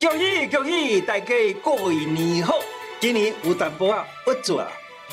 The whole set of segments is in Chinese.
恭喜恭喜，大家过年好！今年有淡薄啊不做啊，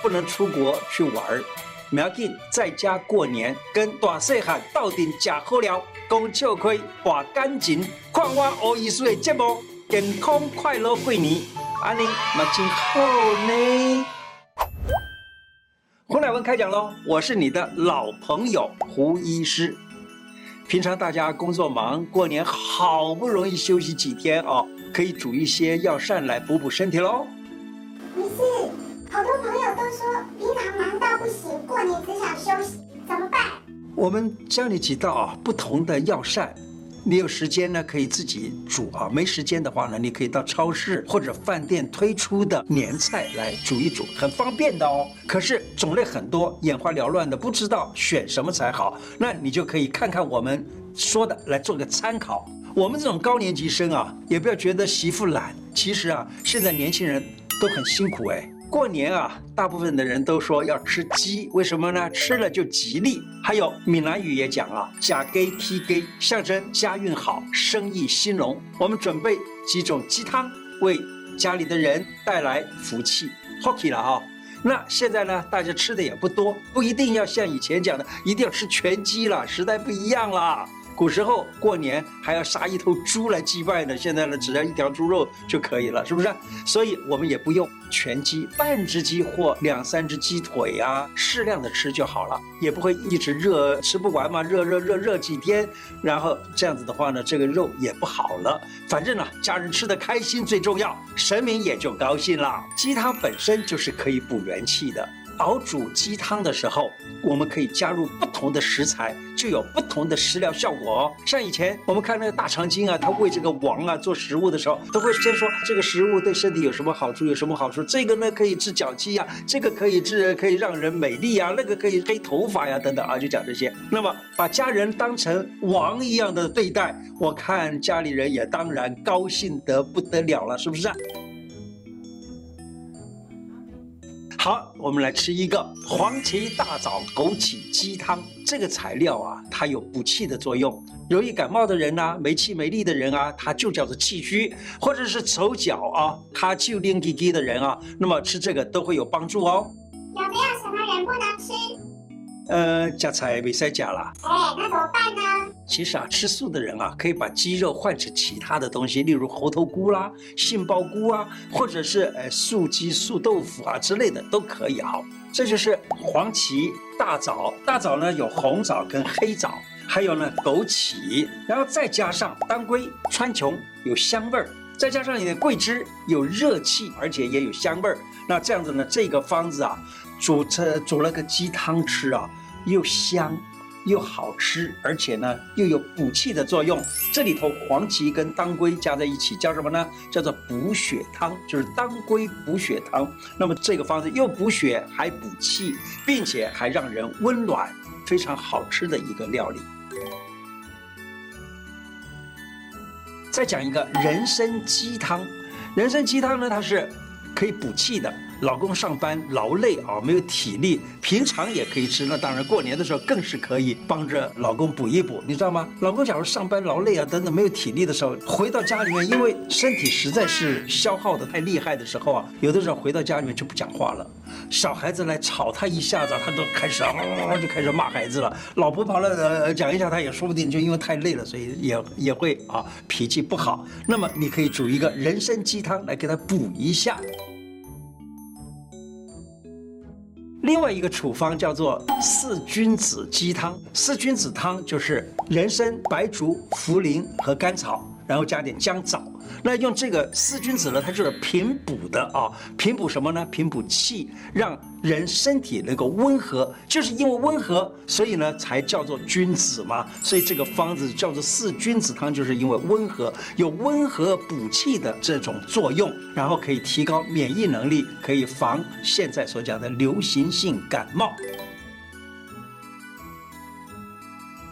不能出国去玩儿，不要紧，在家过年，跟大细汉斗阵吃好料，讲笑开，花感情，看我黑医师的节目，健康快乐过年，安尼嘛真好呢。胡乃文开讲喽，我是你的老朋友胡医师。平常大家工作忙，过年好不容易休息几天哦，可以煮一些药膳来补补身体喽。不是，好多朋友都说平常忙到不行，过年只想休息，怎么办？我们教你几道啊不同的药膳。你有时间呢，可以自己煮啊；没时间的话呢，你可以到超市或者饭店推出的年菜来煮一煮，很方便的哦。可是种类很多，眼花缭乱的，不知道选什么才好。那你就可以看看我们说的来做个参考。我们这种高年级生啊，也不要觉得媳妇懒，其实啊，现在年轻人都很辛苦哎。过年啊，大部分的人都说要吃鸡，为什么呢？吃了就吉利。还有闽南语也讲啊，甲鸡踢鸡，象征家运好，生意兴隆。我们准备几种鸡汤，为家里的人带来福气。OK 了啊，那现在呢，大家吃的也不多，不一定要像以前讲的，一定要吃全鸡了，时代不一样了。古时候过年还要杀一头猪来祭拜呢，现在呢，只要一条猪肉就可以了，是不是？所以我们也不用全鸡，半只鸡或两三只鸡腿啊，适量的吃就好了，也不会一直热吃不完嘛，热热热热几天，然后这样子的话呢，这个肉也不好了。反正呢，家人吃的开心最重要，神明也就高兴了。鸡汤本身就是可以补元气的。熬煮鸡汤的时候，我们可以加入不同的食材，就有不同的食疗效果哦。像以前我们看那个大长今啊，他为这个王啊做食物的时候，都会先说这个食物对身体有什么好处，有什么好处。这个呢可以治脚气呀，这个可以治可以让人美丽啊，那个可以黑头发呀等等啊，就讲这些。那么把家人当成王一样的对待，我看家里人也当然高兴得不得了了，是不是？好，我们来吃一个黄芪大枣枸杞鸡汤。这个材料啊，它有补气的作用。容易感冒的人啊，没气没力的人啊，它就叫做气虚，或者是手脚啊，它就灵机机的人啊，那么吃这个都会有帮助哦。有没有什么人不能吃？呃，加菜没塞加啦。哎，那怎么办呢？其实啊，吃素的人啊，可以把鸡肉换成其他的东西，例如猴头菇啦、杏鲍菇啊，或者是呃素鸡、素豆腐啊之类的都可以哈。这就是黄芪、大枣，大枣呢有红枣跟黑枣，还有呢枸杞，然后再加上当归、川穹，有香味儿，再加上一点桂枝，有热气，而且也有香味儿。那这样子呢，这个方子啊，煮成煮了个鸡汤吃啊，又香。又好吃，而且呢又有补气的作用。这里头黄芪跟当归加在一起叫什么呢？叫做补血汤，就是当归补血汤。那么这个方子又补血还补气，并且还让人温暖，非常好吃的一个料理。再讲一个人参鸡汤，人参鸡汤呢，它是可以补气的。老公上班劳累啊，没有体力，平常也可以吃。那当然，过年的时候更是可以帮着老公补一补，你知道吗？老公假如上班劳累啊，等等没有体力的时候，回到家里面，因为身体实在是消耗得太厉害的时候啊，有的时候回到家里面就不讲话了。小孩子来吵他一下子，他都开始啊，就开始骂孩子了。老婆跑来呃讲一下，他也说不定就因为太累了，所以也也会啊脾气不好。那么你可以煮一个人参鸡汤来给他补一下。另外一个处方叫做四君子鸡汤，四君子汤就是人参、白术、茯苓和甘草，然后加点姜枣。那用这个四君子呢，它就是平补的啊，平补什么呢？平补气，让人身体能够温和。就是因为温和，所以呢才叫做君子嘛。所以这个方子叫做四君子汤，就是因为温和，有温和补气的这种作用，然后可以提高免疫能力，可以防现在所讲的流行性感冒。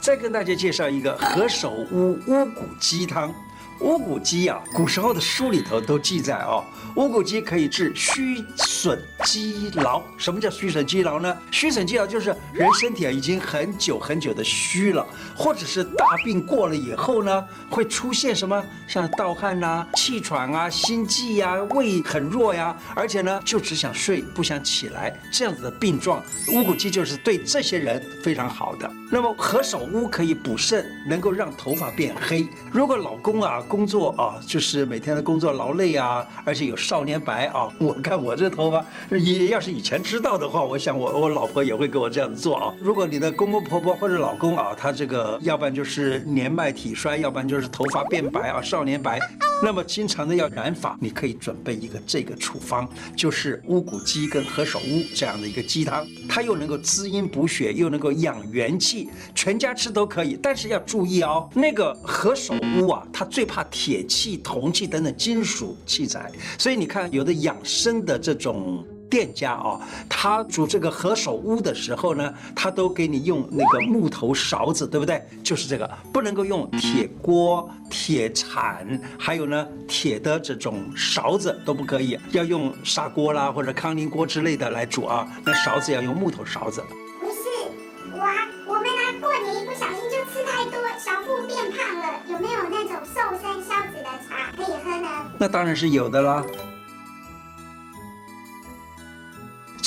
再跟大家介绍一个何首乌乌骨鸡汤。乌骨鸡啊，古时候的书里头都记载哦，乌骨鸡可以治虚损积劳。什么叫虚损积劳呢？虚损积劳就是人身体啊已经很久很久的虚了，或者是大病过了以后呢，会出现什么像盗汗啊、气喘啊、心悸呀、胃很弱呀，而且呢就只想睡不想起来这样子的病状，乌骨鸡就是对这些人非常好的。那么何首乌可以补肾，能够让头发变黑。如果老公啊工作啊就是每天的工作劳累啊，而且有少年白啊，我看我这头发也要是以前知道的话，我想我我老婆也会给我这样子做啊。如果你的公公婆婆或者老公啊，他这个要不然就是年迈体衰，要不然就是头发变白啊，少年白。那么经常的要染发，你可以准备一个这个处方，就是乌骨鸡跟何首乌这样的一个鸡汤，它又能够滋阴补血，又能够养元气，全家吃都可以。但是要注意哦，那个何首乌啊，它最怕铁器、铜器等等金属器材，所以你看有的养生的这种。店家啊，他煮这个何首乌的时候呢，他都给你用那个木头勺子，对不对？就是这个，不能够用铁锅、铁铲，还有呢铁的这种勺子都不可以，要用砂锅啦或者康宁锅之类的来煮啊。那勺子要用木头勺子。那当然是有的啦。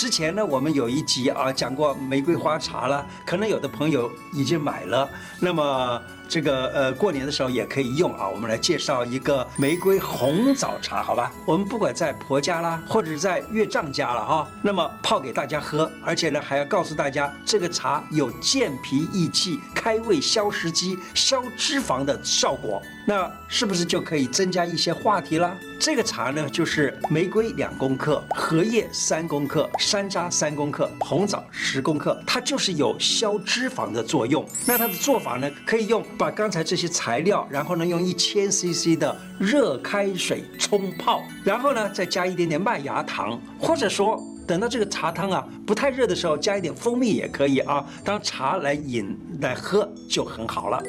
之前呢，我们有一集啊讲过玫瑰花茶了，可能有的朋友已经买了。那么这个呃过年的时候也可以用啊。我们来介绍一个玫瑰红枣茶，好吧？我们不管在婆家啦，或者在岳丈家了哈，那么泡给大家喝，而且呢还要告诉大家，这个茶有健脾益气、开胃消食积、消脂肪的效果。那是不是就可以增加一些话题啦？这个茶呢，就是玫瑰两公克，荷叶三公克，山楂三公克，红枣十公克，它就是有消脂肪的作用。那它的做法呢，可以用把刚才这些材料，然后呢用一千 CC 的热开水冲泡，然后呢再加一点点麦芽糖，或者说等到这个茶汤啊不太热的时候，加一点蜂蜜也可以啊，当茶来饮来喝就很好了。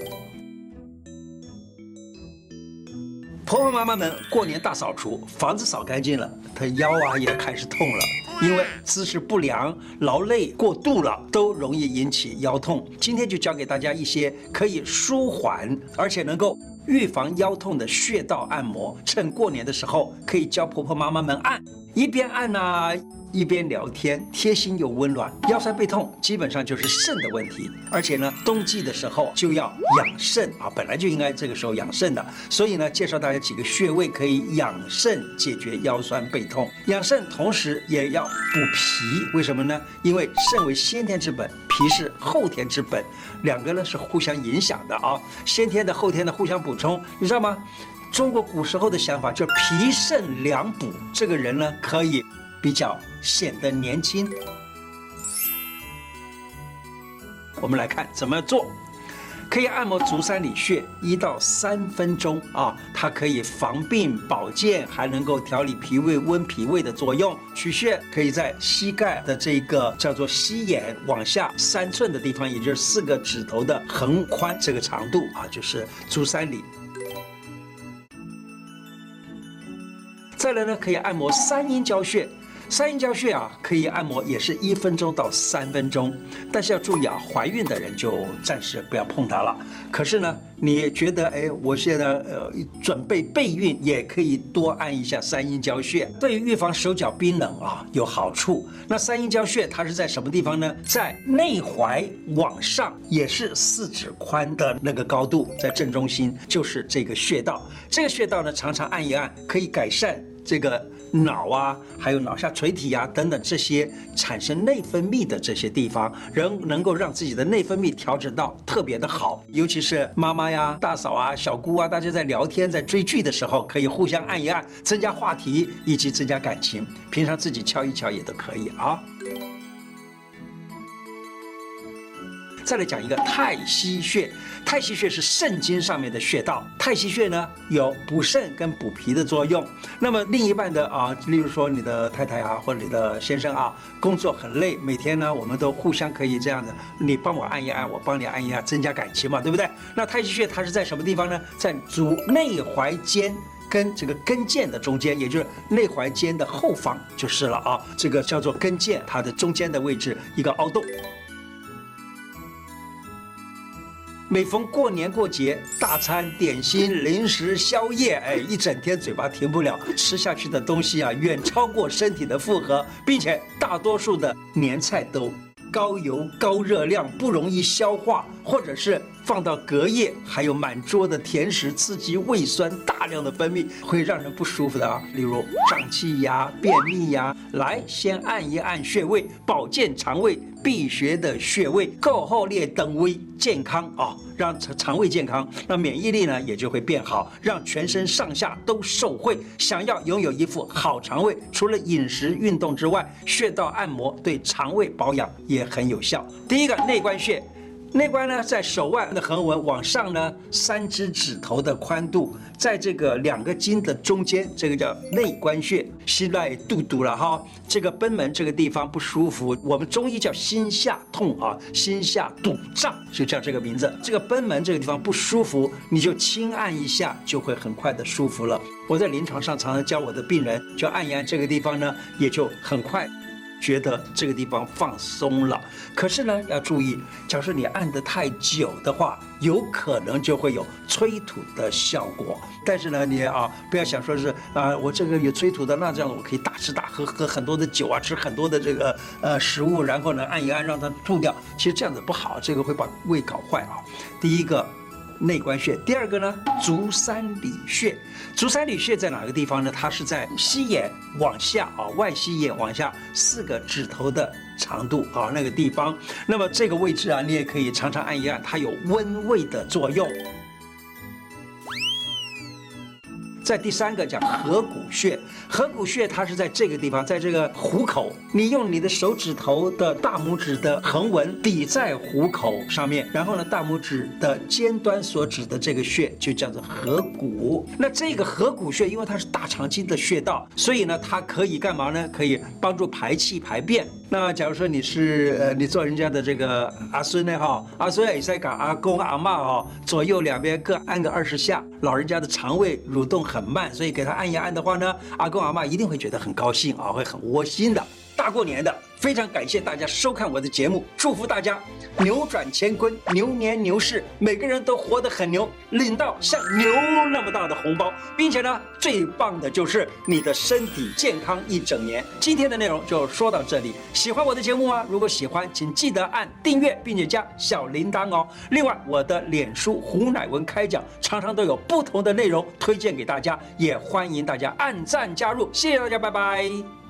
婆婆妈妈们过年大扫除，房子扫干净了，她腰啊也开始痛了，因为姿势不良、劳累过度了，都容易引起腰痛。今天就教给大家一些可以舒缓，而且能够预防腰痛的穴道按摩。趁过年的时候，可以教婆婆妈妈们按，一边按呢、啊。一边聊天，贴心又温暖。腰酸背痛基本上就是肾的问题，而且呢，冬季的时候就要养肾啊，本来就应该这个时候养肾的。所以呢，介绍大家几个穴位可以养肾，解决腰酸背痛。养肾同时也要补脾，为什么呢？因为肾为先天之本，脾是后天之本，两个呢是互相影响的啊，先天的、后天的互相补充，你知道吗？中国古时候的想法叫脾肾两补，这个人呢可以。比较显得年轻。我们来看怎么做，可以按摩足三里穴一到三分钟啊，它可以防病保健，还能够调理脾胃、温脾胃的作用。取穴可以在膝盖的这个叫做膝眼往下三寸的地方，也就是四个指头的横宽这个长度啊，就是足三里。再来呢，可以按摩三阴交穴。三阴交穴啊，可以按摩，也是一分钟到三分钟，但是要注意啊，怀孕的人就暂时不要碰它了。可是呢，你觉得哎，我现在呃准备备孕，也可以多按一下三阴交穴，对于预防手脚冰冷啊有好处。那三阴交穴它是在什么地方呢？在内踝往上，也是四指宽的那个高度，在正中心就是这个穴道。这个穴道呢，常常按一按，可以改善这个。脑啊，还有脑下垂体啊等等这些产生内分泌的这些地方，人能够让自己的内分泌调整到特别的好。尤其是妈妈呀、大嫂啊、小姑啊，大家在聊天、在追剧的时候，可以互相按一按，增加话题以及增加感情。平常自己敲一敲也都可以啊。再来讲一个太溪穴。太溪穴是肾经上面的穴道，太溪穴呢有补肾跟补脾的作用。那么另一半的啊，例如说你的太太啊，或者你的先生啊，工作很累，每天呢我们都互相可以这样的，你帮我按一按，我帮你按一按，增加感情嘛，对不对？那太溪穴它是在什么地方呢？在足内踝尖跟这个跟腱的中间，也就是内踝尖的后方就是了啊。这个叫做跟腱，它的中间的位置一个凹洞。每逢过年过节，大餐、点心、零食、宵夜，哎，一整天嘴巴停不了，吃下去的东西啊，远超过身体的负荷，并且大多数的年菜都高油、高热量，不容易消化，或者是放到隔夜，还有满桌的甜食，刺激胃酸大量的分泌，会让人不舒服的啊，例如胀气呀、便秘呀。来，先按一按穴位，保健肠胃。必学的穴位，够后列等位健康啊、哦，让肠胃健康，那免疫力呢也就会变好，让全身上下都受惠。想要拥有一副好肠胃，除了饮食运动之外，穴道按摩对肠胃保养也很有效。第一个内关穴。内关呢，在手腕的横纹往上呢，三只指头的宽度，在这个两个筋的中间，这个叫内关穴。心内肚肚了哈，这个贲门这个地方不舒服，我们中医叫心下痛啊，心下堵胀，就叫这个名字。这个贲门这个地方不舒服，你就轻按一下，就会很快的舒服了。我在临床上常常教我的病人，就按一按这个地方呢，也就很快。觉得这个地方放松了，可是呢，要注意，假如你按得太久的话，有可能就会有催吐的效果。但是呢，你啊，不要想说是啊，我这个有催吐的，那这样我可以大吃大喝，喝很多的酒啊，吃很多的这个呃食物，然后呢按一按让它吐掉。其实这样子不好，这个会把胃搞坏啊。第一个。内关穴，第二个呢，足三里穴。足三里穴在哪个地方呢？它是在膝眼往下啊，外膝眼往下四个指头的长度啊那个地方。那么这个位置啊，你也可以常常按一按，它有温胃的作用。在第三个讲合谷穴，合谷穴它是在这个地方，在这个虎口，你用你的手指头的大拇指的横纹抵在虎口上面，然后呢，大拇指的尖端所指的这个穴就叫做合谷。那这个合谷穴，因为它是大肠经的穴道，所以呢，它可以干嘛呢？可以帮助排气排便。那假如说你是呃，你做人家的这个阿孙呢哈，阿孙也在给阿公阿嬷哈，左右两边各按个二十下，老人家的肠胃蠕动很慢，所以给他按一按的话呢，阿公阿嬷一定会觉得很高兴啊，会很窝心的。大过年的。非常感谢大家收看我的节目，祝福大家扭转乾坤，牛年牛市，每个人都活得很牛，领到像牛那么大的红包，并且呢，最棒的就是你的身体健康一整年。今天的内容就说到这里，喜欢我的节目吗？如果喜欢，请记得按订阅，并且加小铃铛哦。另外，我的脸书胡乃文开讲常常都有不同的内容推荐给大家，也欢迎大家按赞加入，谢谢大家，拜拜。